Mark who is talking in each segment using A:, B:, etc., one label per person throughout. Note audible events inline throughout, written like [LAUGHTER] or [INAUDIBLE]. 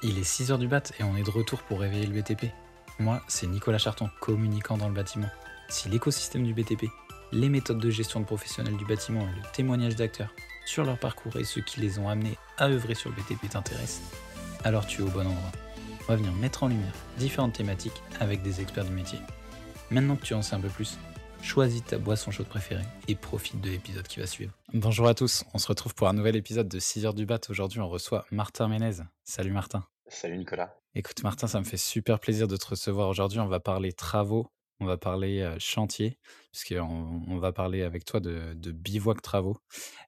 A: Il est 6h du bat et on est de retour pour réveiller le BTP. Moi, c'est Nicolas Charton, communicant dans le bâtiment. Si l'écosystème du BTP, les méthodes de gestion de professionnels du bâtiment et le témoignage d'acteurs sur leur parcours et ceux qui les ont amenés à œuvrer sur le BTP t'intéressent, alors tu es au bon endroit. On va venir mettre en lumière différentes thématiques avec des experts du métier. Maintenant que tu en sais un peu plus, choisis ta boisson chaude préférée et profite de l'épisode qui va suivre. Bonjour à tous, on se retrouve pour un nouvel épisode de 6 heures du bat. Aujourd'hui, on reçoit Martin Ménez. Salut Martin.
B: Salut Nicolas.
A: Écoute Martin, ça me fait super plaisir de te recevoir aujourd'hui. On va parler travaux, on va parler chantier, puisqu'on on va parler avec toi de, bivouac travaux.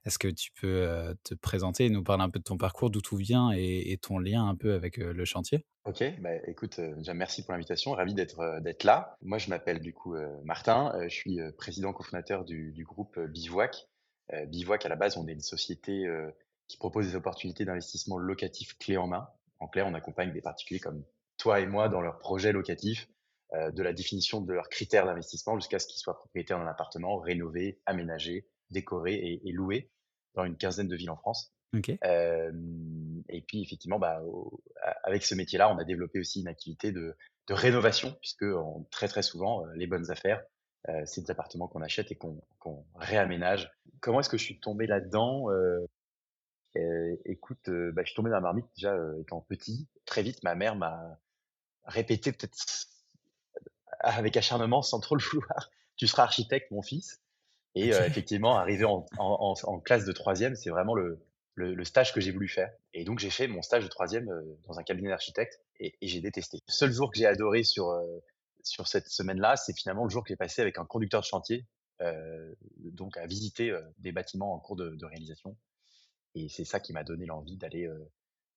A: Est-ce que tu peux te présenter et nous parler un peu de ton parcours, d'où tu viens et, ton lien un peu avec le chantier?
B: Ok, bah, écoute, déjà merci pour l'invitation, ravi d'être d'être là. Moi, je m'appelle du coup Martin, je suis président cofondateur du, du groupe Bivouac. Bivouac, à la base, on est une société qui propose des opportunités d'investissement locatif clé en main. En clair, on accompagne des particuliers comme toi et moi dans leurs projets locatifs, de la définition de leurs critères d'investissement jusqu'à ce qu'ils soient propriétaires d'un appartement rénové, aménagé, décoré et, et loué dans une quinzaine de villes en France. Euh, et puis effectivement, bah, au- avec ce métier-là, on a développé aussi une activité de, de rénovation, puisque on- très très souvent, euh, les bonnes affaires, euh, c'est des appartements qu'on achète et qu'on réaménage. Comment est-ce que je suis tombé là-dedans Euh, euh, Écoute, euh, bah, je suis tombé dans la marmite déjà euh, étant petit. Très vite, ma mère m'a répété peut-être avec acharnement, sans trop le vouloir, [LAUGHS] tu seras architecte, mon fils. Et euh, effectivement, arrivé en, en, en, classe de troisième, c'est vraiment le, le, le stage que j'ai voulu faire. Et donc, j'ai fait mon stage de troisième euh, dans un cabinet d'architecte et, et j'ai détesté. Le seul jour que j'ai adoré sur, euh, sur cette semaine-là, c'est finalement le jour que j'ai passé avec un conducteur de chantier, euh, donc à visiter euh, des bâtiments en cours de, de réalisation. Et c'est ça qui m'a donné l'envie d'aller euh,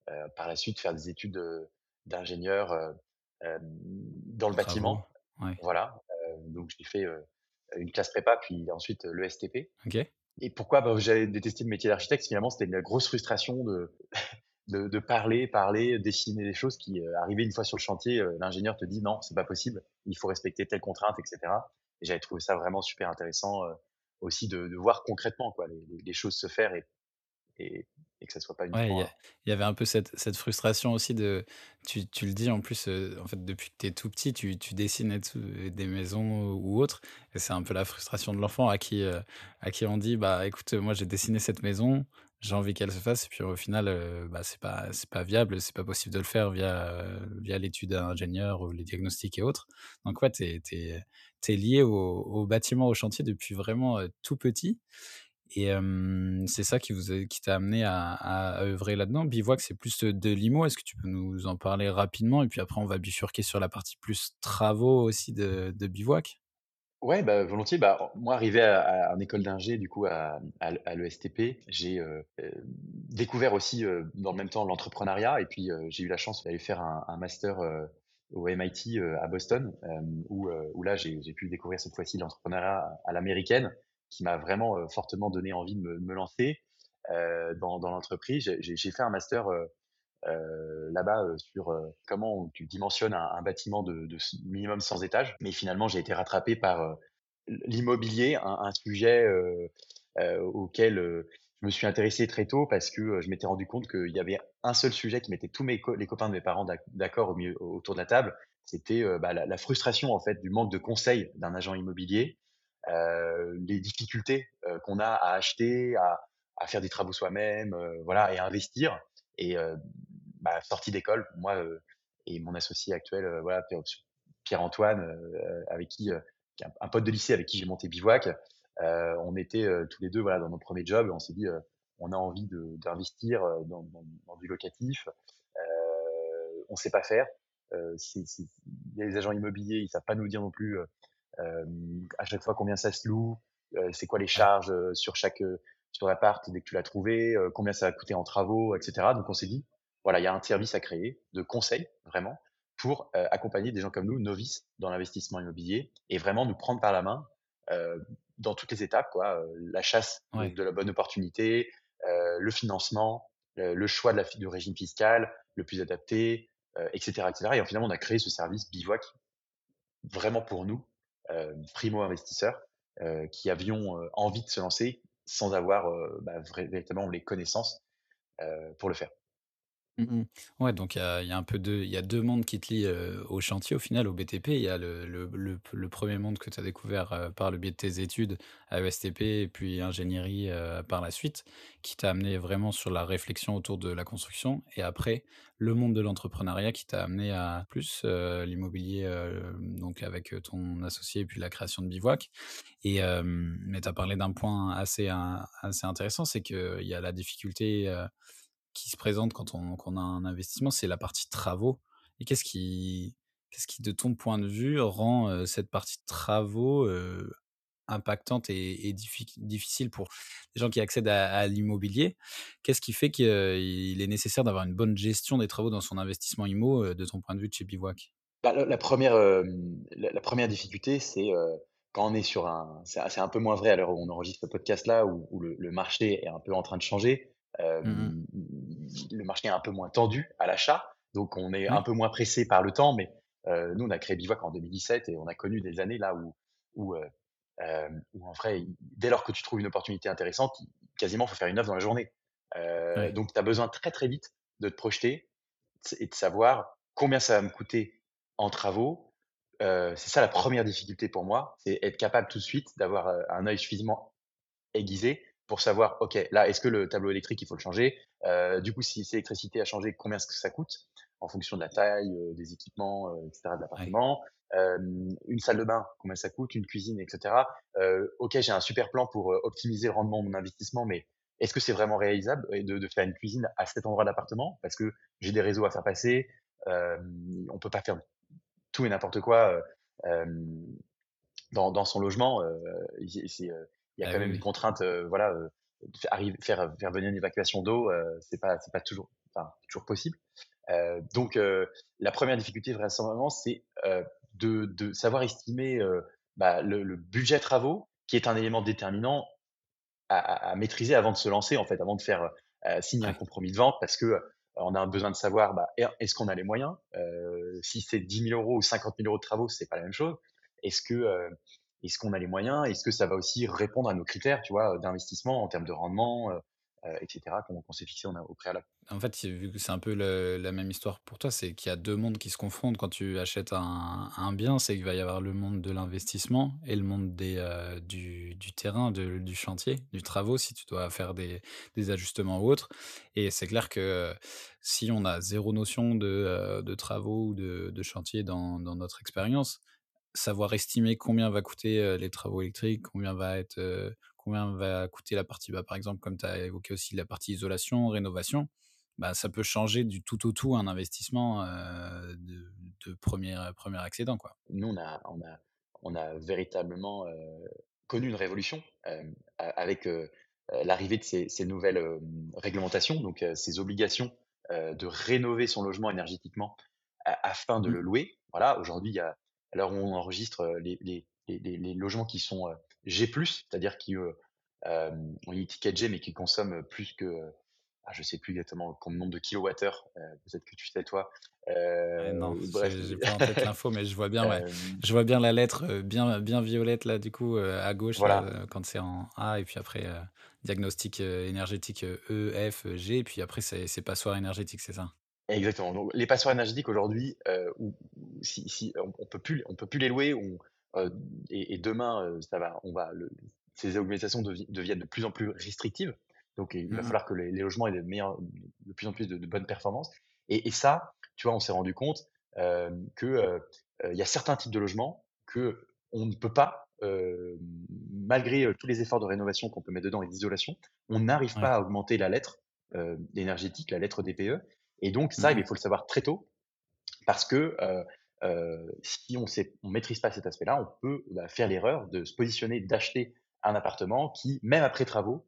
B: euh, par la suite faire des études euh, d'ingénieur dans le bâtiment.
A: Ouais.
B: Voilà. Donc, j'ai fait une classe prépa, puis ensuite le STP. Et pourquoi? Bah, j'avais détesté le métier d'architecte Finalement, c'était une grosse frustration de, [LAUGHS] de, de parler, parler, dessiner des choses qui, euh, arrivaient une fois sur le chantier, euh, l'ingénieur te dit non, c'est pas possible, il faut respecter telle contrainte, etc. Et j'avais trouvé ça vraiment super intéressant euh, aussi de, de voir concrètement quoi, les, les- les choses se faire et, et, et que ça soit pas
A: Ouais, il
B: uniquement
A: y, a- il y avait un peu cette, cette frustration aussi de. Tu, tu le dis en plus, euh, en fait, depuis que tu es tout petit, tu, tu dessines des maisons ou autres. Et c'est un peu la frustration de l'enfant à qui, euh, à qui on dit bah écoute, moi j'ai dessiné cette maison, j'ai envie qu'elle se fasse. Et puis au final, euh, bah, c'est pas, pas viable, c'est pas possible de le faire via, via l'étude d'ingénieur ou les diagnostics et autres. Donc ouais, tu es, lié au, au bâtiment, au chantier depuis vraiment euh, tout petit. Et c'est ça qui vous a qui t'a amené à œuvrer là-dedans. Bivouac, c'est plus, de l'IMO. Est-ce que tu peux nous en parler rapidement? Et puis après, on va bifurquer sur la partie plus travaux aussi de Bivouac?
B: Ouais, bah, volontiers. Bah, moi, arrivé à, à, en école d'ingé, du coup, à, l'ESTP, j'ai euh, découvert aussi, dans le même temps, l'entrepreneuriat. Et puis, j'ai eu la chance d'aller faire un, master au MIT à Boston, où, où là, j'ai pu découvrir cette fois-ci l'entrepreneuriat à l'américaine, qui m'a vraiment euh, fortement donné envie de me, lancer euh, dans, l'entreprise. J'ai fait un master euh, là-bas sur comment tu dimensionnes un, bâtiment de, minimum 100 étages. Mais finalement, j'ai été rattrapé par l'immobilier, un, sujet auquel je me suis intéressé très tôt parce que je m'étais rendu compte qu'il y avait un seul sujet qui mettait tous les copains de mes parents d'ac- d'accord au autour de la table. C'était bah, la, la frustration en fait du manque de conseils d'un agent immobilier, les difficultés euh, qu'on a à acheter, à, à faire des travaux soi-même, euh, voilà, et à investir. Et euh, bah, sortie d'école, moi euh, et mon associé actuel, euh, voilà, Pierre- Pierre-Antoine, euh, avec qui, euh, est un, un pote de lycée avec qui j'ai monté Bivouac, euh, on était euh, tous les deux voilà dans nos premiers jobs. Et on s'est dit, euh, on a envie d'investir euh, dans, dans, dans du locatif. Euh, on sait pas faire. Euh, c'est- c'est- les agents immobiliers, ils savent pas nous dire non plus euh, euh, à chaque fois combien ça se loue, c'est quoi les charges sur chaque sur l'appart dès que tu l'as trouvé, combien ça va coûter en travaux, etc. Donc on s'est dit, voilà, il y a un service à créer de conseil vraiment pour euh, accompagner des gens comme nous, novices dans l'investissement immobilier, et vraiment nous prendre par la main euh, dans toutes les étapes, quoi, euh, la chasse de,
A: Ouais.
B: de la bonne opportunité, le financement, le, choix de la, fi- du régime fiscal le plus adapté, etc., etc. Et finalement, on a créé ce service Bivouac vraiment pour nous, primo-investisseurs, euh, qui avions euh, envie de se lancer sans avoir euh, bah, véritablement les connaissances euh, pour le faire.
A: Mmh mh. Ouais, donc il y a il y a un peu y a 2 mondes qui te lient, au chantier, au final, au BTP. Il y a le le le p le 1er monde que tu as découvert, par le biais de tes études à ESTP et puis ingénierie, par la suite, qui t'a amené vraiment sur la réflexion autour de la construction et après, le monde de l'entrepreneuriat qui t'a amené à plus, l'immobilier, donc avec, ton associé et puis la création de Bivouac et mais tu as parlé d'un point assez assez intéressant, c'est qu'il y a la difficulté, qui se présente quand on a un investissement, c'est la partie travaux et qu'est-ce qui qu'est-ce qui, de ton point de vue, rend, heu, cette partie travaux, heu, impactante et et diffic difficile pour les gens qui accèdent à l'immobilier? Qu'est-ce qui fait qu'il est nécessaire d'avoir une bonne gestion des travaux dans son investissement immo, heu, de ton point de vue de chez Bivouac?
B: Bah, la la 1re, hem, la 1re difficulté, c'est, quand on est sur un c'est un peu moins vrai à l'heure où on enregistre ce podcast-là, où le marché est un peu en train de changer.
A: Mmh mh.
B: Hem, le marché est un peu moins tendu à l'achat, donc on est un peu moins pressé par le temps, mais heu, nous, on a créé Bivouac en 2017 et on a connu des années là où où, en vrai, dès lors que tu trouves une opportunité intéressante, quasiment, il faut faire une offre dans la journée.
A: Ouais.
B: donc tu as besoin très, très vite de te projeter et de savoir combien ça va me coûter en travaux. C'est ça la 1re difficulté pour moi, c'est être capable tout de suite d'avoir, un œil suffisamment aiguisé pour savoir: «OK, là, est-ce que le tableau électrique, il faut le changer? Heu, du coup, si c'est l'électricité à changer, combien est-ce que ça coûte?» en fonction de la taille, heu, des équipements, heu, et cetera, de l'appartement. Une salle de bain, combien ça coûte? Une cuisine et cetera. Heu, OK, j'ai un super plan pour, optimiser le rendement de mon investissement, mais est-ce que c'est vraiment réalisable de de faire une cuisine à cet endroit de l'appartement? Parce que j'ai des réseaux à faire passer, on peut pas faire tout et n'importe quoi, dans dans son logement, c'est il y a
A: Ah
B: quand
A: oui,
B: même une
A: oui.
B: contrainte, heu, voilà, de faire arrive faire faire venir une évacuation d'eau, heu, c'est pas c'est pas toujours enfin, toujours possible. Donc la 1re difficulté vraisemblablement, c'est, de de savoir estimer, bah, le le budget travaux qui est un élément déterminant à à à maîtriser avant de se lancer, en fait, avant de faire, signer un compromis de vente parce que, on a besoin de savoir, bah, est est-ce qu'on a les moyens? Si c'est 10 000 € ou 50 000 € de travaux, c'est pas la même chose. Est-ce que, est-ce qu'on a les moyens? Est-ce que ça va aussi répondre à nos critères, tu vois, d'investissement en termes de rendement, heu heu, et cetera, qu'on s'est fixé au préalable?
A: En fait, vu que c'est un peu la même histoire pour toi, c'est qu'il y a 2 mondes qui se confrontent quand tu achètes un bien. C'est qu'il va y avoir le monde de l'investissement et le monde des, heu, du terrain, du chantier, du travaux, si tu dois faire des ajustements ou autres et c'est clair que, si on a 0 notion de, travaux ou de chantier dans notre expérience, savoir estimer combien va coûter, les travaux électriques, combien va être, combien va coûter la partie, bah, par exemple, comme tu as évoqué aussi la partie isolation, rénovation, bah, ça peut changer du tout au tout un investissement, de de 1er, heu, 1er accédant, quoi.
B: Nous, on a on a on a véritablement, connu une révolution, avec, l'arrivée de ces ces nouvelles, réglementations, donc ces obligations, de rénover son logement énergétiquement afin de
A: Mmh.
B: le louer. Voilà, aujourd'hui, il y a à l'heure où on enregistre, les les les les les logements qui sont, G+, c'est-à-dire qui, ont une étiquette G, mais qui consomment plus que, ah, je sais plus exactement com nombre de kilowattheures, heu, peut-être que tu sais toi.
A: Eh non,
B: bref,
A: j'ai pas en tête l'info, mais je vois bien, ouais, je vois bien la lettre, bien bien violette là, du coup, à gauche
B: Voilà.
A: quand c'est en A et puis après, diagnostic, énergétique, E, F, G et puis après c'est c'est passoire énergétique, c'est ça?
B: Exactement, donc les passoires énergétiques aujourd'hui, où où si si on on peut plus on peut plus les louer, on heu, et et demain, heu, ça va on va le ces augmentations devi deviennent de plus en plus restrictives, donc il va
A: Mmh mh.
B: falloir que les les logements aient de meilleurs de plus en plus de de bonnes performances et et ça, tu vois, on s'est rendu compte, que, il y a certains types de logements qu'on ne peut pas, malgré, tous les efforts de rénovation qu'on peut mettre dedans et d'isolation, on n'arrive
A: Ouais.
B: pas à augmenter la lettre, énergétique, la lettre DPE et donc
A: Mmh
B: ça, il
A: mh.
B: faut le savoir très tôt parce que, si on on maîtrise pas cet aspect-là, on peut, bah, faire l'erreur de se positionner, d'acheter un appartement qui, même après travaux,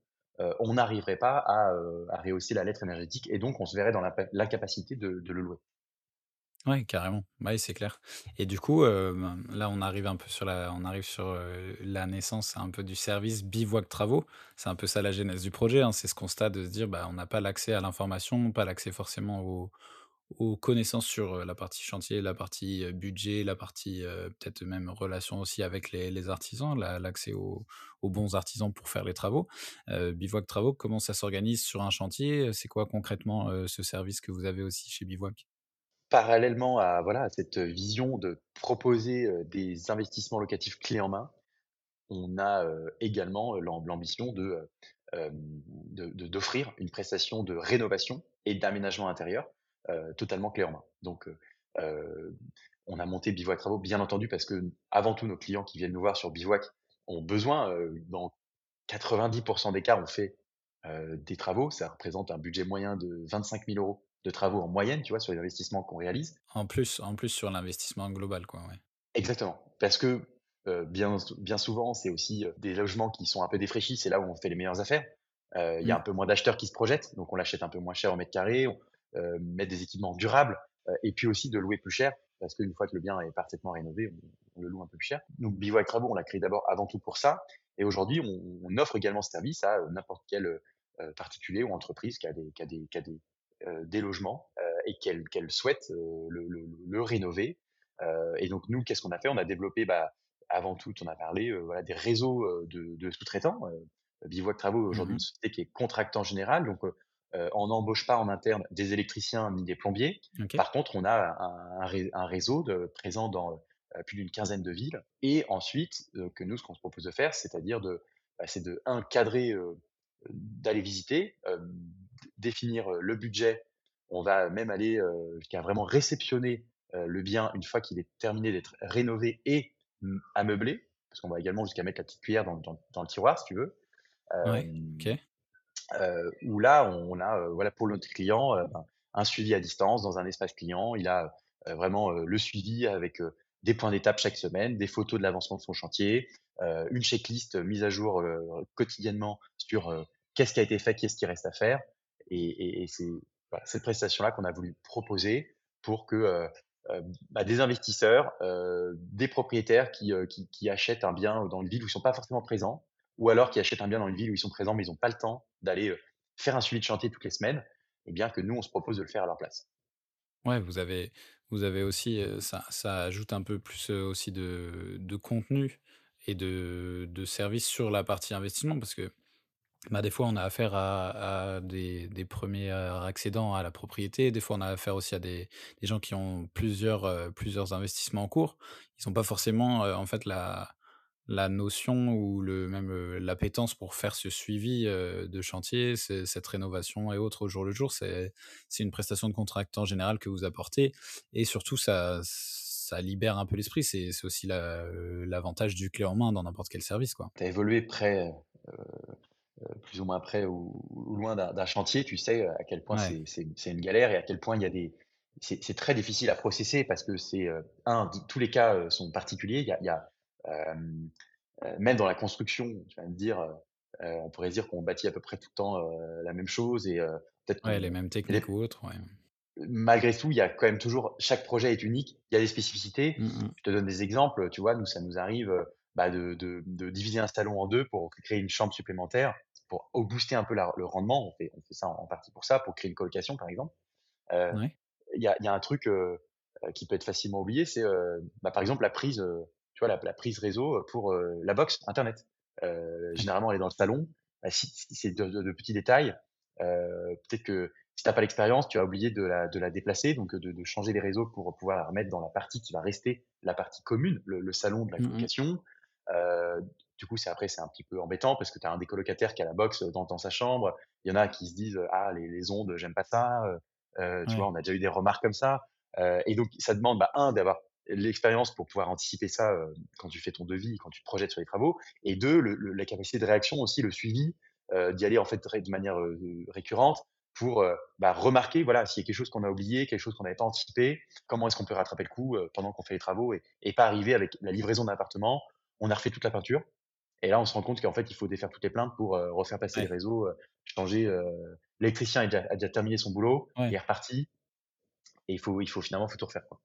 B: on n'arriverait pas à, rehausser la lettre énergétique et donc on se verrait dans l'incapacité de de le louer.
A: Ouais, carrément. Bah, oui, c'est clair et du coup, hem, là, on arrive un peu sur la on arrive sur, heu, la naissance un peu du service Bivouac Travaux. C'est un peu ça la genèse du projet, hein, c'est ce constat de se dire, bah, on n'a pas l'accès à l'information, pas l'accès forcément aux connaissances sur, heu, la partie chantier, la partie, budget, la partie, peut-être même relation aussi avec les artisans, l'a l'accès aux bons artisans pour faire les travaux. Bivouac Travaux, comment ça s'organise sur un chantier? C'est quoi concrètement, ce service que vous avez aussi chez Bivouac?
B: Parallèlement à voilà, cette vision de proposer, des investissements locatifs clés en main, on a, également, l'am l'ambition de, d'offrir une prestation de rénovation et d'aménagement intérieur, totalement clé en main. Donc, on a monté Bivouac Travaux, bien entendu, parce que avant tout, nos clients qui viennent nous voir sur Bivouac ont besoin, dans 90% des cas, on fait, des travaux. Ça représente un budget moyen de 25 000 € de travaux en moyenne, tu vois, sur les investissements qu'on réalise.
A: En plus en plus sur l'investissement global, quoi, ouais.
B: Exactement, parce que, heu, bien bien souvent, c'est aussi, heu, des logements qui sont un peu défraîchis, c'est là où on fait les meilleures affaires. Heu, il y a
A: Mmh.
B: un peu moins d'acheteurs qui se projettent, donc on l'achète un peu moins cher au mètre carré, on, mettre des équipements durables, et puis aussi de louer plus cher, parce qu'une fois que le bien est parfaitement rénové, on on le loue un peu plus cher. Donc Bivouac Travaux, on l'a créé d'abord avant tout pour ça et aujourd'hui, on on offre également ce service à, n'importe quel, particulier ou entreprise qui a des qui a des qui a des, heu, des logements, heu et qu'elle qu'elle souhaite, heu, le le le rénover. Et donc nous, qu'est-ce qu'on a fait? On a développé, bah, avant tout, on a parlé, voilà, des réseaux, de de sous-traitants. Bivouac Travaux est
A: Mmh
B: aujourd'hui une société qui est contractant général, donc on n'embauche pas en interne des électriciens ni des plombiers. Par contre, on a un un ré un réseau de présent dans, plus d'une quinzaine de villes et ensuite, que nous, ce qu'on se propose de faire, c'est-à-dire de, bah, c'est de 1 cadrer, d'aller visiter, définir, le budget. On va même aller, jusqu'à vraiment réceptionner, le bien une fois qu'il est terminé d'être rénové et ameubler, parce qu'on va également jusqu'à mettre la petite cuillère dans dans dans le tiroir, si tu veux.
A: Ouais,
B: Hem,
A: OK.
B: heu, où là, on a, voilà, pour notre client, un suivi à distance dans un espace client. Il a, vraiment, le suivi avec, des points d'étape chaque semaine, des photos de l'avancement de son chantier, une checklist mise à jour, quotidiennement sur, qu'est-ce qui a été fait, qu'est-ce qui reste à faire et c'est cette prestation-là qu'on a voulu proposer pour que, heu heu, bah, des investisseurs, heu, des propriétaires qui, achètent un bien dans une ville où ils sont pas forcément présents ou alors qui achètent un bien dans une ville où ils sont présents, mais ils ont pas le temps d'aller, faire un suivi de chantier toutes les semaines et bien que nous, on se propose de le faire à leur place.
A: Ouais, vous avez vous avez aussi, ça ajoute un peu plus, aussi de de contenu et de de services sur la partie investissement parce que, bah, des fois, on a affaire à des des 1ers, heu, accédants à la propriété. Des fois, on a affaire aussi à des des gens qui ont plusieurs, heu, plusieurs investissements en cours. Ils ont pas forcément, heu, en fait, la la notion ou le même, l'appétence pour faire ce suivi, de chantier, ce cette rénovation et autres au jour le jour. C'est une prestation de contractant général que vous apportez et surtout ça ça libère un peu l'esprit. C'est aussi l'avantage du clé en main dans n'importe quel service, quoi.
B: As évolué près, plus ou moins près ou ou loin d'un chantier, tu sais, à quel point
A: Ouais.
B: c'est une galère et à quel point il y a des c'est très difficile à processer parce que c'est, 1 d tous les cas, sont particuliers. Il y a il y a, hem, heu, même dans la construction, tu vas me dire, on pourrait dire qu'on bâtit à peu près tout le temps, la même chose et peut-être
A: Ouais, les mêmes techniques ou autres, ouais.
B: malgré tout, il y a quand même toujours chaque projet est unique, il y a des spécificités.
A: Mmh mh.
B: Je te donne des exemples, tu vois? Nous, ça nous arrive, bah, de de de diviser un salon en 2 pour créer une chambre supplémentaire, pour booster un peu la le rendement. On fait on fait ça en partie pour ça, pour créer une colocation, par exemple.
A: Ouais.
B: il y a y a un truc, heu heu, qui peut être facilement oublié, c'est, heu, bah, par exemple, la prise, tu vois, la la prise réseau, pour, la box internet. Généralement, elle est dans le salon. Bah, si si c'est de petits détails, peut-être que si tu as pas l'expérience, tu as oublié de la de la déplacer, donc de de changer les réseaux pour pouvoir la remettre dans la partie qui va rester la partie commune, le le salon de la
A: Mmh
B: Heu, du coup, c'est après, c'est un petit peu embêtant parce que tu as un des colocataires qui a la box dans dans sa chambre. Il y en a qui se disent: «Ah les les ondes, j'aime pas ça», heu, tu vois? On a déjà eu des remarques comme ça, et donc ça demande, bah, 1 d'avoir l'expérience pour pouvoir anticiper ça, quand tu fais ton devis, quand tu te projettes sur les travaux et 2 le le la capacité de réaction aussi, le suivi, d'y aller en fait de manière, récurrente pour, bah, remarquer, voilà, s'il y a quelque chose qu'on a oublié, quelque chose qu'on n'avait pas anticipé, comment est-ce qu'on peut rattraper le coup, pendant qu'on fait les travaux et et pas arriver avec la livraison d'un appartement, on a refait toute la peinture et là, on se rend compte qu'en fait, il faut défaire toutes les plaintes pour, heu, refaire passer les réseaux, heu, changer, heu, l'électricien a déjà a déjà terminé son boulot, il est reparti et il faut il faut finalement, faut tout refaire, quoi.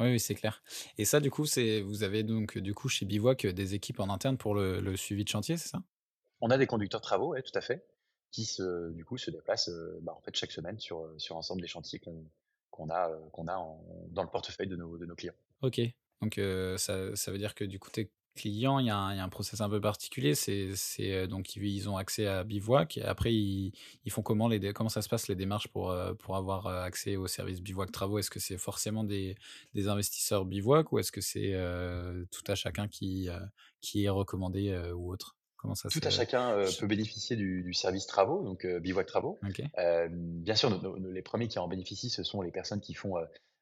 A: Oui, oui, c'est clair et ça, du coup, c'est vous avez donc, du coup, chez Bivouac, des équipes en interne pour le le suivi de chantier, c'est ça?
B: On a des conducteurs de travaux, ouais, tout à fait, qui se du coup, se déplacent, bah, en fait, chaque semaine sur, sur l'ensemble des chantiers qu'on a, qu'on a en dans le portefeuille de nos de nos clients.
A: OK. Donc, ça ça veut dire que du coup, tes clients, il y a un il y a un process un peu particulier, c'est heu, donc ils ont accès à Bivouac et après ils ils font comment les comment ça se passe les démarches pour, pour avoir, heu, accès au service Bivouac Travaux? Est-ce que c'est forcément des des investisseurs Bivouac ou est-ce que c'est, tout à chacun qui, est recommandé, ou autre? Comment ça
B: Tout à chacun, peut bénéficier du du service travaux, donc Bivouac Travaux.
A: OK.
B: Hem, bien sûr, nos nos les premiers qui en bénéficient, ce sont les personnes qui font,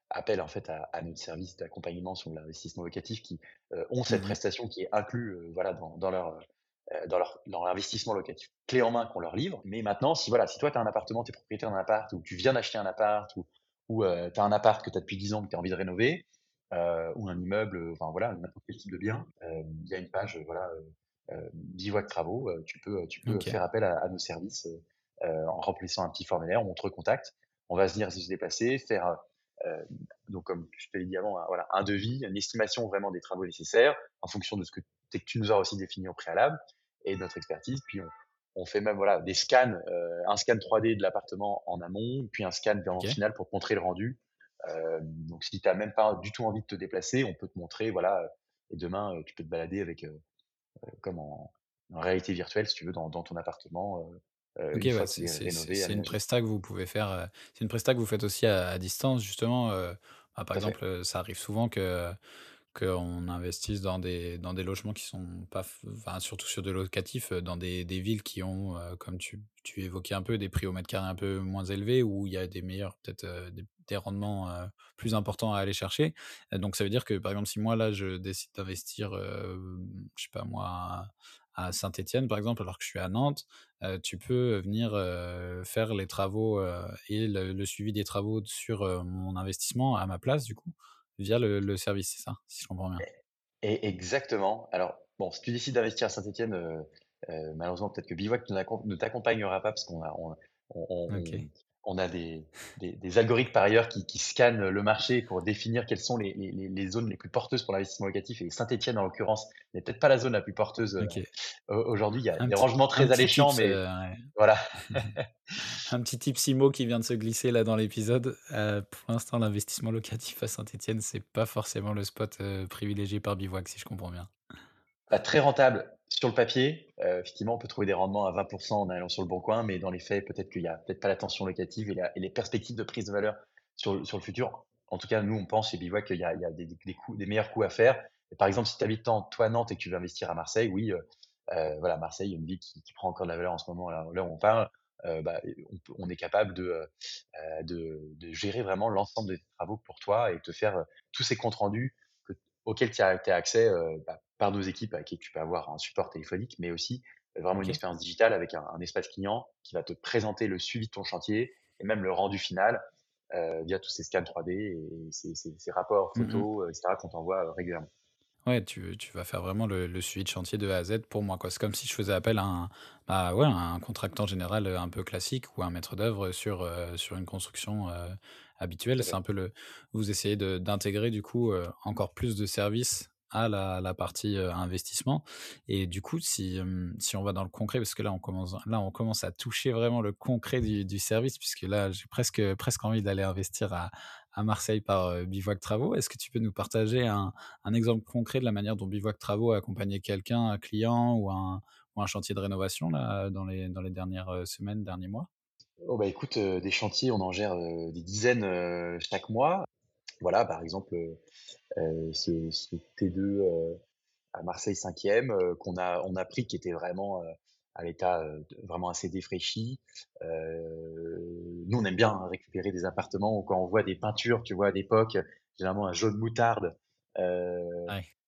B: appel en fait à à notre service d'accompagnement sur l'investissement locatif qui, heu, ont cette
A: Mmh
B: prestation qui est inclus, heu, voilà, dans dans leur, heu dans leur dans l'investissement locatif. Clé en main qu'on leur livre. Mais maintenant, si voilà, si toi tu as un appartement, tu es propriétaire d'un appart ou tu viens d'acheter un appart ou ou, heu, tu as un appart que tu as depuis 10 ans que tu as envie de rénover, heu, ou un immeuble, enfin voilà, n'importe quel type de bien, hem, il y a une page, voilà, Bivouac Travaux, tu peux, tu peux faire appel à à nos services, en remplissant un petit formulaire, on te recontacte. On va venir se déplacer, faire, donc comme je te l'ai dit avant, un voilà, un devis, une estimation vraiment des travaux nécessaires en fonction de ce que tu tu nous auras aussi défini au préalable et notre expertise. Puis on on fait même voilà des scans, heu, un scan 3D de l'appartement en amont, puis un scan en
A: OK.
B: finale pour te montrer le rendu. Hem, donc si tu as même pas du tout envie de te déplacer, on peut te montrer voilà, et demain, heu, tu peux te balader avec, heu, comme en en réalité virtuelle si tu veux dans dans ton appartement, heu,
A: OK,
B: une
A: ouais,
B: fois qu'il
A: c'est
B: est
A: c'est c'est
B: rénové,
A: c'est une
B: aménagé.
A: presta que vous pouvez faire, heu, c'est une presta que vous faites aussi à à distance justement, heu, bah, par
B: Tout à
A: exemple, ça arrive souvent que qu'on investisse dans des dans des logements qui sont pas f enfin surtout sur de locatif, heu, dans des des villes qui ont, comme tu tu évoquais un peu, des prix au mètre carré un peu moins élevés, où il y a des meilleurs peut-être, des des rendements, plus importants à aller chercher. Donc ça veut dire que, par exemple, si moi là je décide d'investir, hem, je sais pas moi, à Saint-Étienne par exemple, alors que je suis à Nantes, heu, tu peux venir, heu, faire les travaux, heu et le le suivi des travaux sur, mon investissement à ma place du coup, via le le service, c'est ça? Si je comprends bien?
B: Et exactement. Alors, bon, si tu décides d'investir à Saint-Étienne, heu heu, malheureusement, peut-être que Bivouac ne t'accompagnera pas parce qu'on a on on on on a des des des algorithmes par ailleurs qui qui scannent le marché pour définir quelles sont les les les les zones les plus porteuses pour l'investissement locatif et Saint-Étienne, en l'occurrence, n'est peut-être pas la zone la plus porteuse, au aujourd'hui. Il y a
A: Un
B: des
A: petit
B: rangements très alléchants,
A: tips,
B: mais
A: ouais.
B: voilà. [LAUGHS]
A: Un petit tips IMO qui vient de se glisser là dans l'épisode. Heu, pour l'instant, l'investissement locatif à Saint-Étienne, c'est pas forcément le spot, privilégié par Bivouac, si je comprends bien.
B: Bah, très rentable sur le papier. Heu, effectivement, on peut trouver des rendements à 20% en allant sur le bon coin, mais dans les faits, peut-être qu'il y a peut-être pas la tension locative et les perspectives de prise de valeur sur sur le futur. En tout cas, nous, on pense chez Bivouac qu'il y a il y a des meilleurs coûts à faire. Et par exemple, si tu habites toi Nantes et que tu veux investir à Marseille, oui, heu heu, voilà, Marseille, une ville qui prend encore de la valeur en ce moment, là où on parle, bah, on est capable de, de gérer vraiment l'ensemble des travaux pour toi et te faire, tous ces comptes rendus que auxquels tu as as accès, bah, par nos équipes avec qui tu peux avoir un support téléphonique, mais aussi euh, vraiment une expérience digitale avec un, un espace client qui va te présenter le suivi de ton chantier et même le rendu final euh, via tous ces scans 3D et ces, ces- ces rapports
A: Mmh mh.
B: photos, euh, etc. qu'on t'envoie euh, régulièrement.
A: Ouais, tu tu vas faire vraiment le le suivi de chantier de A à Z pour moi. C'est comme si je faisais appel à un, bah, ouais, un contractant général, un peu classique ou un maître d'œuvre sur, sur une construction, habituelle. C'est un peu le vous essayez d'intégrer du coup, encore plus de services à la partie, heu, investissement et du coup, si, si on va dans le concret, parce que là, on commence là, on commence à toucher vraiment le concret du service puisque là, j'ai presque, presque envie d'aller investir à à Marseille par, heu, Bivouac Travaux. Est-ce que tu peux nous partager un un exemple concret de la manière dont Bivouac Travaux a accompagné quelqu'un, un client ou un ou un chantier de rénovation là, dans les dans les dernières, heu, semaines, derniers mois?
B: Oh bah écoute, euh, des chantiers, on en gère euh, des dizaines euh, chaque mois. Voilà, par exemple, euh, ce, ce T2 euh, à Marseille 5e euh, qu'on a on a pris qui était vraiment euh, à l'état euh, vraiment assez défraîchi. Euh, nous on aime bien hein, récupérer des appartements ou quand on voit des peintures, tu vois, à l'époque, généralement un jaune moutarde, euh,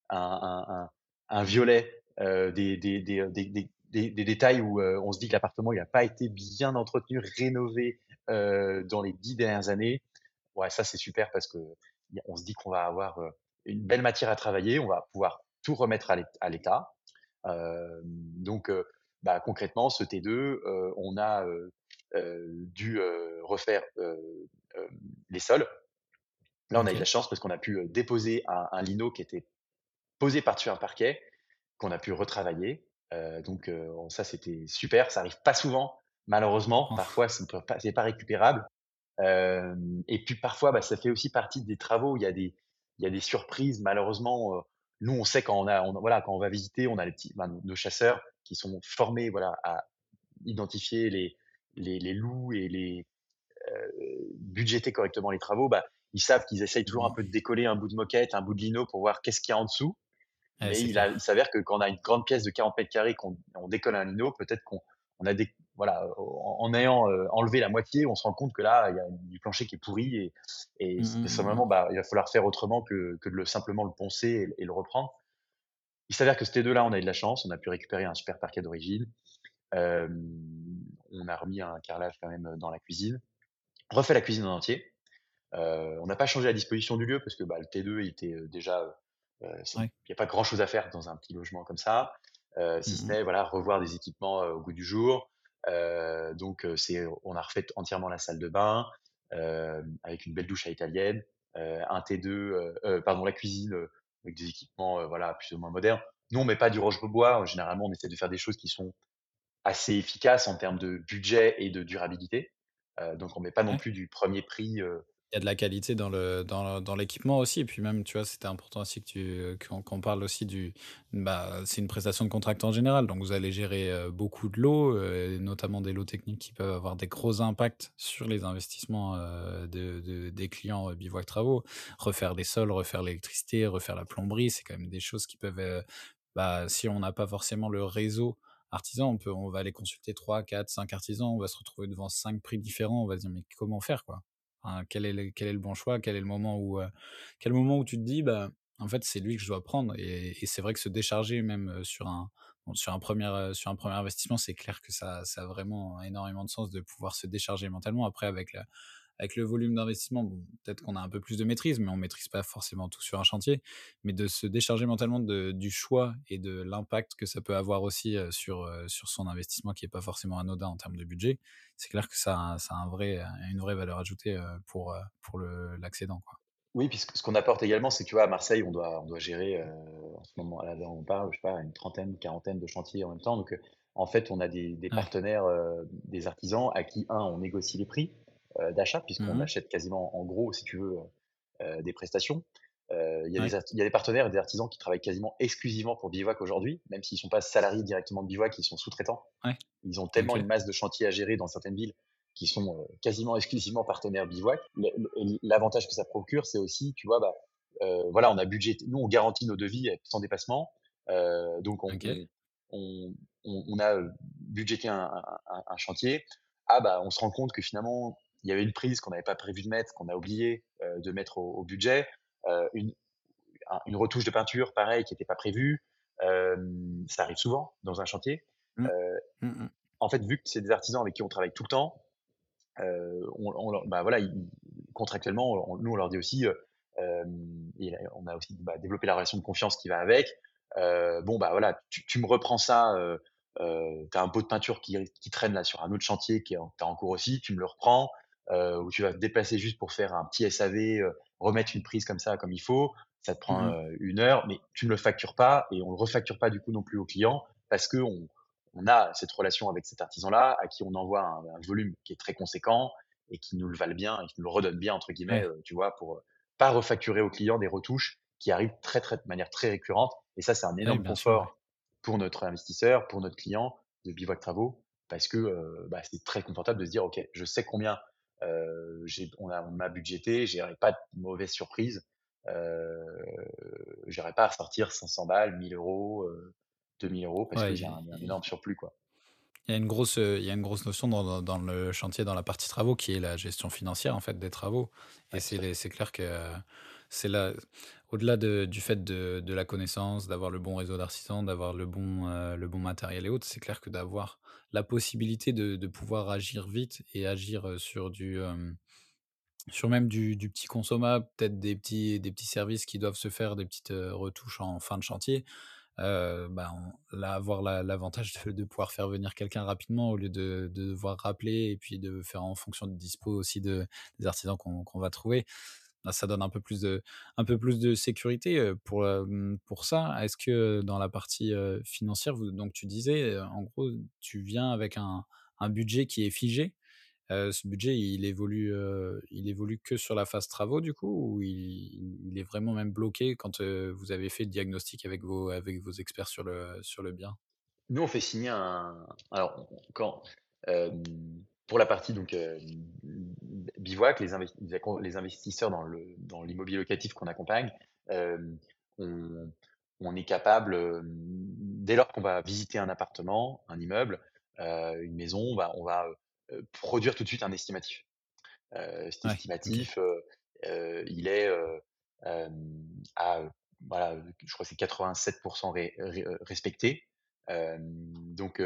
B: un, un, un, violet, euh, des, des, des, des, des, des- des détails où euh, on se dit que l'appartement n'a pas été bien entretenu, rénové euh, dans les dix dernières années. Ouais, ça c'est super parce que on se dit qu'on va avoir une belle matière à travailler, on va pouvoir tout remettre à l'ét- à l'état. Euh, donc, bah, concrètement, ce T2, euh, on a euh, dû refaire les sols. Là, on a eu la chance parce qu'on a pu déposer un, un lino qui était posé par-dessus un parquet, qu'on a pu retravailler. Donc, ça, c'était super. Ça arrive pas souvent, malheureusement. Parfois, ce n'est pas récupérable. Et puis parfois, bah, ça fait aussi partie des travaux. Il y a des il y a des surprises malheureusement, heu, nous on sait quand on a on voilà, quand on va visiter, on a les petits bah, nos nos chasseurs qui sont formés, voilà, à identifier les les les loups et les, heu, budgéter correctement les travaux. Bah, ils savent qu'ils essayent toujours un
A: Mmh
B: peu de décoller un bout de moquette, un bout de lino pour voir qu'est-ce qu'il y a en dessous.
A: Ouais,
B: Mais il a
A: clair.
B: il s'avère que quand on a une grande pièce de 40 mètres carrés, qu'on on décolle un lino, peut-être qu'on on a des voilà, en en ayant, heu, enlevé la moitié, on se rend compte que là, il y a du plancher qui est pourri et et
A: Mmh
B: c'est
A: mh, mmh
B: simplement,
A: mh.
B: bah, il va falloir faire autrement que que de le simplement le poncer et et le reprendre. Il s'avère que ces 2-là, on a eu de la chance, on a pu récupérer un super parquet d'origine. On a remis un carrelage quand même, dans la cuisine, refait la cuisine en entier. Heu, on n'a pas changé la disposition du lieu parce que, bah, le T2 il était, heu, déjà, il
A: Ouais.
B: y a pas grand chose à faire dans un petit logement comme ça, si
A: Mmh
B: ce n'est, voilà, revoir des équipements, au goût du jour. Heu, donc c'est on a refait entièrement la salle de bain, hem, avec une belle douche à l'italienne, heu, un T2, heu heu, pardon, la cuisine, avec des équipements, voilà, plus ou moins modernes. Nous, on met pas du roche-bobois, généralement, on essaie de faire des choses qui sont assez efficaces en termes de budget et de durabilité. Donc on met pas non plus du 1er prix,
A: y a de la qualité dans le dans dans l'équipement aussi et puis même, tu vois, c'était important aussi que tu qu'on qu'on parle aussi du bah, c'est une prestation de contractant en général, donc vous allez gérer, heu, beaucoup de lots, et notamment des lots techniques qui peuvent avoir des gros impacts sur les investissements, heu, de de des clients, Bivouac Travaux. Refaire les sols, refaire l'électricité, refaire la plomberie, c'est quand même des choses qui peuvent, bah, si on n'a pas forcément le réseau artisan, on peut on va aller consulter 3-4-5 artisans, on va se retrouver devant 5 prix différents, on va se dire: «Mais comment faire, quoi?» Quel est le bon choix? Quel est le moment où, où tu te dis: «Bah, en fait, c'est lui que je dois prendre» et c'est vrai que se décharger même, premier heu, sur un premier investissement, c'est clair que ça ça a vraiment énormément de sens de pouvoir se décharger mentalement. Après avec la avec le volume d'investissement, bon, peut-être qu'on a un peu plus de maîtrise, mais on maîtrise pas forcément tout sur un chantier. Mais de se décharger mentalement de du choix et de l'impact que ça peut avoir aussi, heu, sur, heu, sur son investissement qui est pas forcément anodin en termes de budget, c'est clair que ça a ça a un vrai, une vraie valeur ajoutée, heu, pour, pour l'accédant.
B: Oui, puisque ce qu'on apporte également, c'est que, tu vois, à Marseille, on doit on doit gérer, en ce moment, là, on parle, je sais pas, une trentaine, quarantaine de chantiers en même temps. Donc, en fait, on a des partenaires, des artisans à qui, 1, on négocie les prix, d'achat
A: Mmh
B: puisqu'on
A: mh.
B: achète quasiment en gros, si tu veux, heu heu, des prestations. Il y a des
A: Ouais.
B: art il y a des partenaires et des artisans qui travaillent quasiment exclusivement pour Bivouac aujourd'hui, même s'ils sont pas salariés directement de Bivouac, ils sont sous-traitants.
A: Ouais.
B: Ils ont tellement une masse de chantiers à gérer dans certaines villes qui sont, quasiment exclusivement partenaires Bivouac. L'avantage que ça procure, c'est aussi, tu vois, bah, voilà, on a budgété nous, on garantit nos devis sans dépassement. Donc on
A: OK.
B: on on on on a, budgété un un chantier. Ah, bah, on se rend compte que finalement, il y avait une prise qu'on n'avait pas prévu de mettre, qu'on a oublié, heu, de mettre au au budget. Heu, une un une retouche de peinture, pareil, qui était pas prévue. Hem, ça arrive souvent dans un chantier.
A: Mmh. Mmh mh.
B: en fait, vu que c'est des artisans avec qui on travaille tout le temps, on on bah, voilà, ils contractuellement, on nous, on leur dit aussi, et on a aussi, bah, développé la relation de confiance qui va avec. Bon, bah, voilà, tu tu me reprends ça, heu heu, tu as un pot de peinture qui qui traîne là sur un autre chantier qui est en en cours aussi, tu me le reprends, heu, ou tu vas te déplacer juste pour faire un petit SAV, heu, remettre une prise comme ça, comme il faut. Ça te
A: Mmh
B: prend,
A: mh.
B: heu, 1 heure, mais tu me le factures pas et on le refacture pas du coup non plus au client parce qu'on on a cette relation avec cet artisan-là, à qui on envoie un un volume qui est très conséquent et qui nous le valent bien et qui nous le «redonnent bien» entre guillemets, tu vois? Pour, pas refacturer au client des retouches qui arrivent très, très de manière très récurrente et ça, c'est un énorme
A: sûr,
B: confort pour notre investisseur, pour notre client de Bivouac Travaux parce que, heu, bah, c'est très confortable de se dire: «OK, je sais combien, j'ai on a on m'a budgété, j'aurai pas de mauvaise surprise, heu, j'aurai pas à ressortir 500 balles, 1 000 €, heu, 2 000 € parce
A: Ouais,
B: que j'ai un énorme surplus, quoi».
A: il y a une grosse, il y a une grosse notion dans dans dans le chantier, dans la partie travaux qui est la gestion financière, en fait, des travaux. Et
B: Ouais,
A: c'est clair que c'est la au-delà de du fait de de la connaissance, d'avoir le bon réseau d'artisans, d'avoir le bon, heu, le bon matériel et autres, c'est clair que d'avoir la possibilité de de pouvoir agir vite et agir, sur du, sur même du petit consommable, peut-être des petits des petits services qui doivent se faire, des petites, retouches en fin de chantier. On là, avoir l'a l'avantage de pouvoir faire venir quelqu'un rapidement au lieu de de devoir rappeler et puis de faire en fonction de dispo aussi de des artisans qu'on va trouver. Bah, ça donne un peu plus de sécurité, pour, ça. Est-ce que dans la partie, financière, donc tu disais, en gros, tu viens avec un budget qui est figé? Ce budget, il évolue, il évolue que sur la phase travaux du coup ou il est vraiment même bloqué quand, vous avez fait le diagnostic avec vos experts sur le sur le bien?
B: Nous, on fait signer un alors quand, pour la partie donc, heu, bivouac, les les investisseurs dans le dans l'immobilier locatif qu'on accompagne, hem, on on est capable, hem, dès lors qu'on va visiter un appartement, un immeuble, une maison, on va on va, heu produire tout de suite un estimatif. Cet
A: Ouais,
B: estimatif, il est, à, voilà, je crois que c'est 87 ré ré heu, respecté. Hem, donc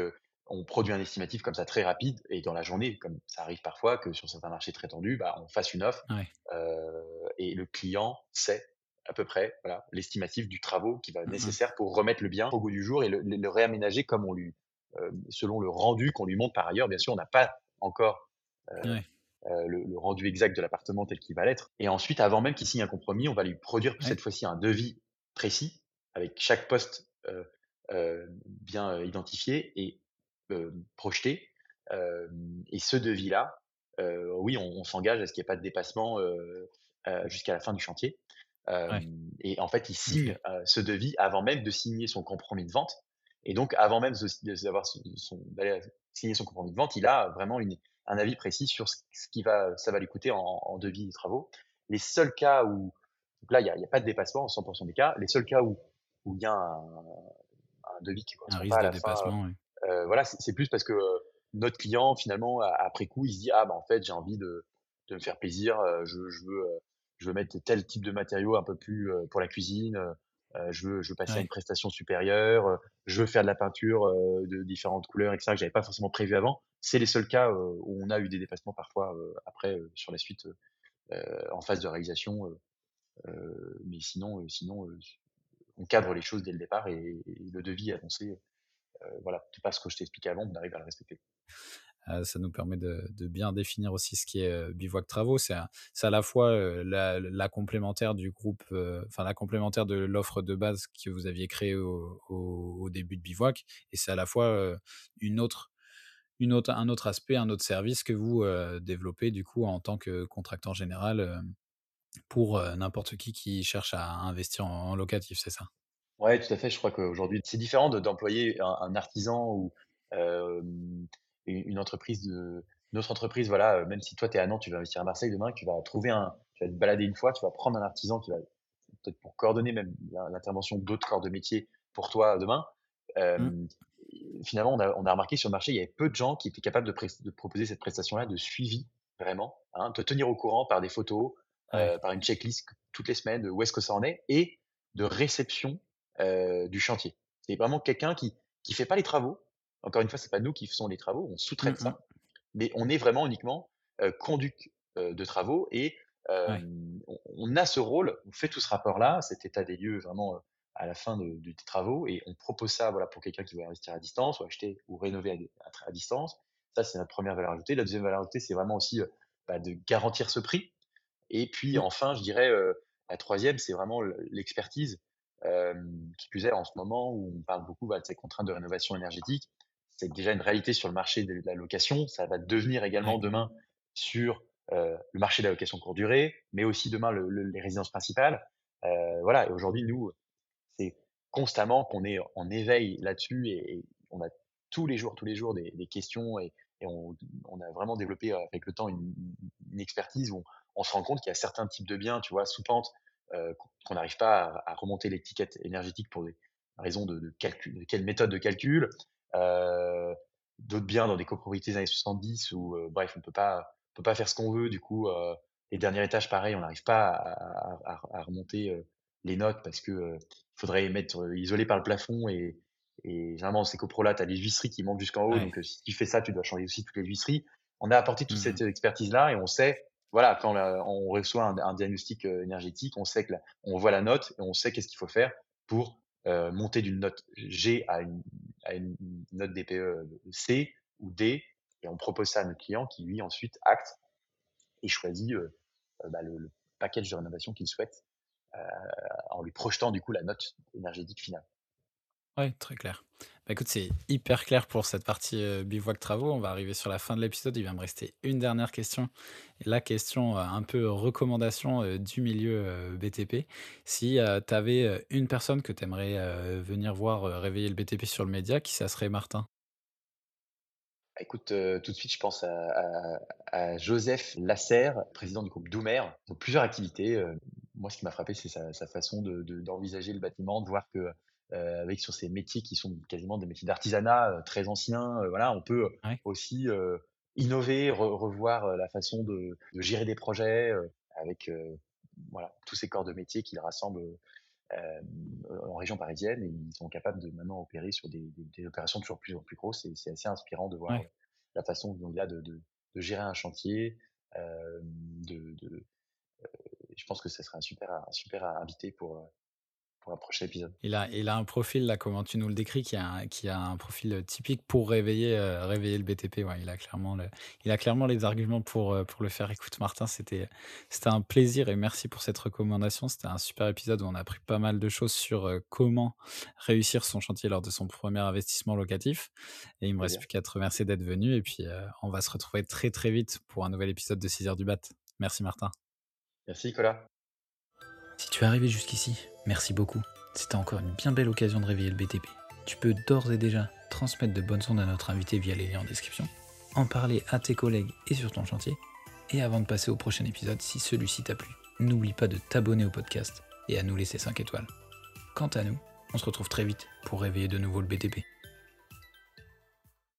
B: on produit un estimatif comme ça très rapide et dans la journée, comme ça arrive parfois que sur certains marchés très tendus, bah, on fasse une offre,
A: Ouais.
B: heu et le client sait à peu près, voilà, l'estimatif du travaux qui va
A: Mmh mh.
B: nécessaire pour remettre le bien au goût du jour et le le le réaménager comme on lui heu, selon le rendu qu'on lui montre par ailleurs. Bien sûr, on n'a pas encore,
A: Ouais,
B: heu, le le rendu exact de l'appartement tel qu'il va l'être et ensuite, avant même qu'il signe un compromis, on va lui produire
A: ouais.
B: cette fois-ci un devis précis avec chaque poste, bien, identifié et hem, projeté. Hem et ce devis-là, heu, oui, on on s'engage à ce qu'il y ait pas de dépassement, jusqu'à la fin du chantier.
A: Ouais,
B: et en fait, il signe, ce devis avant même de signer son compromis de vente et donc avant même d'aller signer son compromis de vente, il a vraiment une un avis précis sur ce ce qui va ça va lui coûter en en devis de travaux. Les seuls cas où donc là, il y a pas de dépassement en 100 des cas. Les seuls cas où où il y a un un devis qui
A: Un
B: correspond pas
A: risque
B: à
A: de
B: la fin,
A: dépassement, ouais.
B: Heu, voilà, c'est plus parce que, heu, notre client finalement après coup, il se dit: «Ah bah, en fait, j'ai envie de de me faire plaisir, heu, je je veux, je veux mettre tel type de matériaux un peu plus, pour la cuisine, je veux je veux passer à une prestation supérieure, je veux faire de la peinture, de différentes couleurs et cetera que j'avais pas forcément prévu avant». C'est les seuls cas, où on a eu des dépassements parfois, après, sur la suite, en phase de réalisation, mais sinon, sinon, on cadre les choses dès le départ et et le devis annoncé, heu, voilà, tout pas ce que je t'ai expliqué avant, on arrive à le respecter.
A: Heu, ça nous permet de de bien définir aussi ce qui est, heu, bivouac travaux. C'est à la fois, la complémentaire du groupe, enfin la complémentaire de l'offre de base que vous aviez créée au au début de bivouac et c'est à la fois, une autre une autre un autre aspect, un autre service que vous, développez du coup en tant que contractant général, pour, n'importe qui qui cherche à investir en locatif, c'est ça?
B: Ouais, tout à fait. Je crois qu'aujourd'hui, c'est différent de d'employer un un artisan ou, hem, une entreprise de une autre entreprise, voilà, même si toi, tu es à Nantes, tu veux investir à Marseille demain, tu vas trouver un tu vas te balader une fois, tu vas prendre un artisan qui va peut-être pour coordonner même l'in l'intervention d'autres corps de métier pour toi demain.
A: Mmh.
B: Finalement, on a on a remarqué sur le marché, il y avait peu de gens qui étaient capables de pres de proposer cette prestation-là de suivi, vraiment, hein, te tenir au courant par des photos,
A: Ouais.
B: heu, par une checklist toutes les semaines de où est-ce que ça en est et de réception, heu, du chantier. C'est vraiment quelqu'un qui qui fait pas les travaux. Encore une fois, c'est pas nous qui faisons les travaux, on
A: Mmh
B: sous-traite
A: mh.
B: ça, mais on est vraiment uniquement, conduite, heu, de travaux et
A: Ouais.
B: on on a ce rôle, on fait tout ce rapport-là, cet état des lieux vraiment, heu, à la fin de de des travaux et on propose ça, voilà, pour quelqu'un qui veut investir à distance ou acheter ou rénover à à à distance. Ça, c'est notre première valeur ajoutée. La deuxième valeur ajoutée, c'est vraiment aussi, heu, bah, de garantir ce prix et puis
A: Mmh.
B: enfin, je dirais, heu, la troisième, c'est vraiment le l'expertise, hem, qui plus est en ce moment où on parle beaucoup, bah, de ces contraintes de rénovation énergétique. C'est déjà une réalité sur le marché de la location, ça va devenir également demain sur, heu, le marché de la location courte durée, mais aussi demain le le les résidences principales. Heu, voilà et aujourd'hui, nous, c'est constamment qu'on est en éveil là-dessus et et on a tous les jours tous les jours des des questions et et on on a vraiment développé, avec le temps une une expertise où on on se rend compte qu'il y a certains types de biens, tu vois, sous pente, heu, qu'on n'arrive pas à à remonter l'étiquette énergétique pour des raisons de de calcul de quelle méthode de calcul. Heu, d'autres biens dans des copropriétés des années 70 où, heu, bref, on peut pas on peut pas faire ce qu'on veut. Du coup, les derniers étages, pareil, on n'arrive pas à à à à remonter, les notes parce que, faudrait mettre, heu, isolé par le plafond et et généralement, ces copros-là, tu as les huisseries qui montent jusqu'en haut,
A: Ouais.
B: donc si tu fais ça, tu dois changer aussi toutes les huisseries. On a apporté toute
A: Mmh
B: cette expertise-là et on sait, voilà, quand on reçoit un diagnostic, heu, énergétique, on sait que on voit la note et on sait qu'est-ce qu'il faut faire pour, heu, monter d'une note G à une note DPE C ou D et on propose ça à notre client qui, lui, ensuite acte et choisit, bah, le le package de rénovation qu'il souhaite, en lui projetant, du coup, la note énergétique finale.
A: Ouais, très clair. Bah, écoute, c'est hyper clair pour cette partie, heu, bivouac travaux. On va arriver sur la fin de l'épisode. Il va me rester une dernière question. La question, heu, un peu recommandation, heu, du milieu, BTP. Si, tu avais, une personne que tu aimerais, venir voir, réveiller le BTP sur le média, qui ça serait, Martin?
B: Bah, écoute, tout de suite, je pense à Joseph Lasserre, président du groupe Doumer. Ont plusieurs activités, moi, ce qui m'a frappé, c'est sa façon de de d'envisager le bâtiment, de voir que, heu, avec sur ces métiers qui sont quasiment des métiers d'artisanat, heu, très anciens, heu, voilà, on peut
A: Ouais,
B: aussi, innover, re revoir, la façon de de gérer des projets, avec, voilà, tous ces corps de métier qu'il rassemble, hem, en région parisienne et ils sont capables de maintenant opérer sur des des des opérations toujours plus plus grosses et c'est assez inspirant de voir
A: ouais.
B: la façon dont il a de de de gérer un chantier, de de je pense que ce serait un super un super invité pour, pour un prochain épisode.
A: Il a il a un profil là, comment tu nous le décris, qui a un qui a un profil, heu, typique pour réveiller, réveiller le BTP. Ouais, il a clairement le il a clairement les arguments pour, pour le faire. Écoute Martin, c'était un plaisir et merci pour cette recommandation. C'était un super épisode où on a appris pas mal de choses sur, comment réussir son chantier lors de son premier investissement locatif et il me reste plus qu'à te remercier d'être venu et puis, on va se retrouver très, très vite pour un nouvel épisode de 6 heures du mat. Merci Martin.
B: Merci Nicolas.
A: Si tu es arrivé jusqu'ici, merci beaucoup. C'était encore une bien belle occasion de réveiller le BTP. Tu peux d'ores et déjà transmettre de bonnes ondes à notre invité via les liens en description, en parler à tes collègues et sur ton chantier, et avant de passer au prochain épisode, si celui-ci t'a plu, n'oublie pas de t'abonner au podcast et à nous laisser 5 étoiles. Quant à nous, on se retrouve très vite pour réveiller de nouveau le BTP.